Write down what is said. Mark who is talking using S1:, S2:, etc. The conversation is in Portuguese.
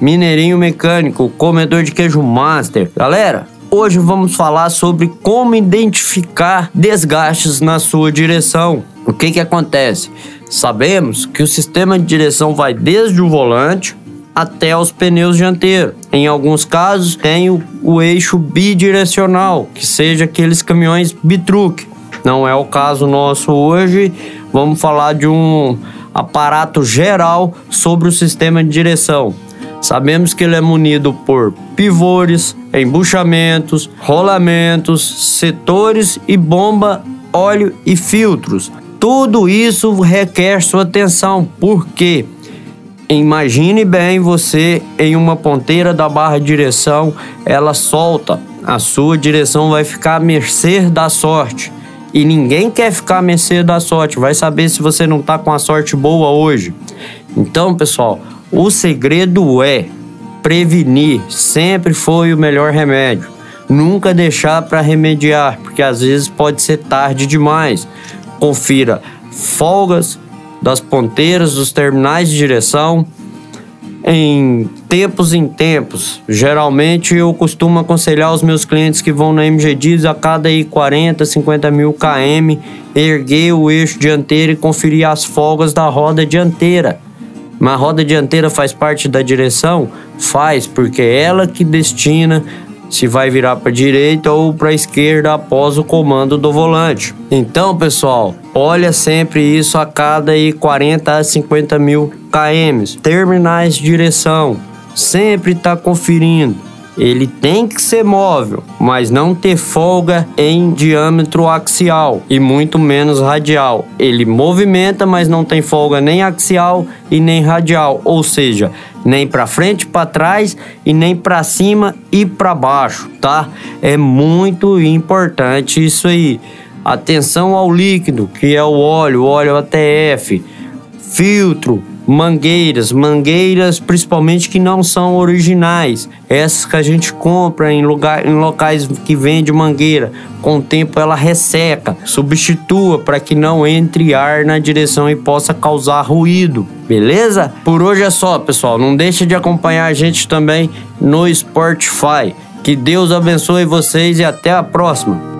S1: Mineirinho Mecânico, comedor de queijo master. Galera, hoje vamos falar sobre como identificar desgastes na sua direção. O que que acontece? Sabemos que o sistema de direção vai desde o volante até os pneus dianteiros. Em alguns casos, tem o, o eixo bidirecional, que seja aqueles caminhões bitruque. Não é o caso nosso hoje. Vamos falar de um aparato geral sobre o sistema de direção. Sabemos que ele é munido por pivôs, embuchamentos, rolamentos, setores e bomba, óleo e filtros. Tudo isso requer sua atenção, porque imagine bem você em uma ponteira da barra de direção, ela solta, a sua direção vai ficar à mercê da sorte. E ninguém quer ficar à mercê da sorte, vai saber se você não tá com a sorte boa hoje. Então, pessoal, o segredo é prevenir, sempre foi o melhor remédio. Nunca deixar para remediar, porque às vezes pode ser tarde demais. Confira folgas das ponteiras dos terminais de direção em tempos em tempos. Geralmente eu costumo aconselhar os meus clientes que vão na MG Diz a cada aí 40, 50 mil km, erguer o eixo dianteiro e conferir as folgas da roda dianteira mas a roda dianteira faz parte da direção? Faz, porque é ela que destina se vai virar para direita ou para esquerda após o comando do volante. Então, pessoal, olha sempre isso a cada aí 40 a 50 mil km. Terminais de direção, sempre está conferindo ele tem que ser móvel, mas não ter folga em diâmetro axial e muito menos radial. Ele movimenta, mas não tem folga nem axial e nem radial, ou seja, nem para frente, para trás e nem para cima e para baixo, tá? É muito importante isso aí. Atenção ao líquido, que é o óleo, óleo ATF, filtro, mangueiras, mangueiras principalmente que não são originais, essas que a gente compra em, lugar, em locais que vende mangueira, com o tempo ela resseca, substitua para que não entre ar na direção e possa causar ruído, beleza? Por hoje é só, pessoal, não deixe de acompanhar a gente também no Spotify. Que Deus abençoe vocês e até a próxima.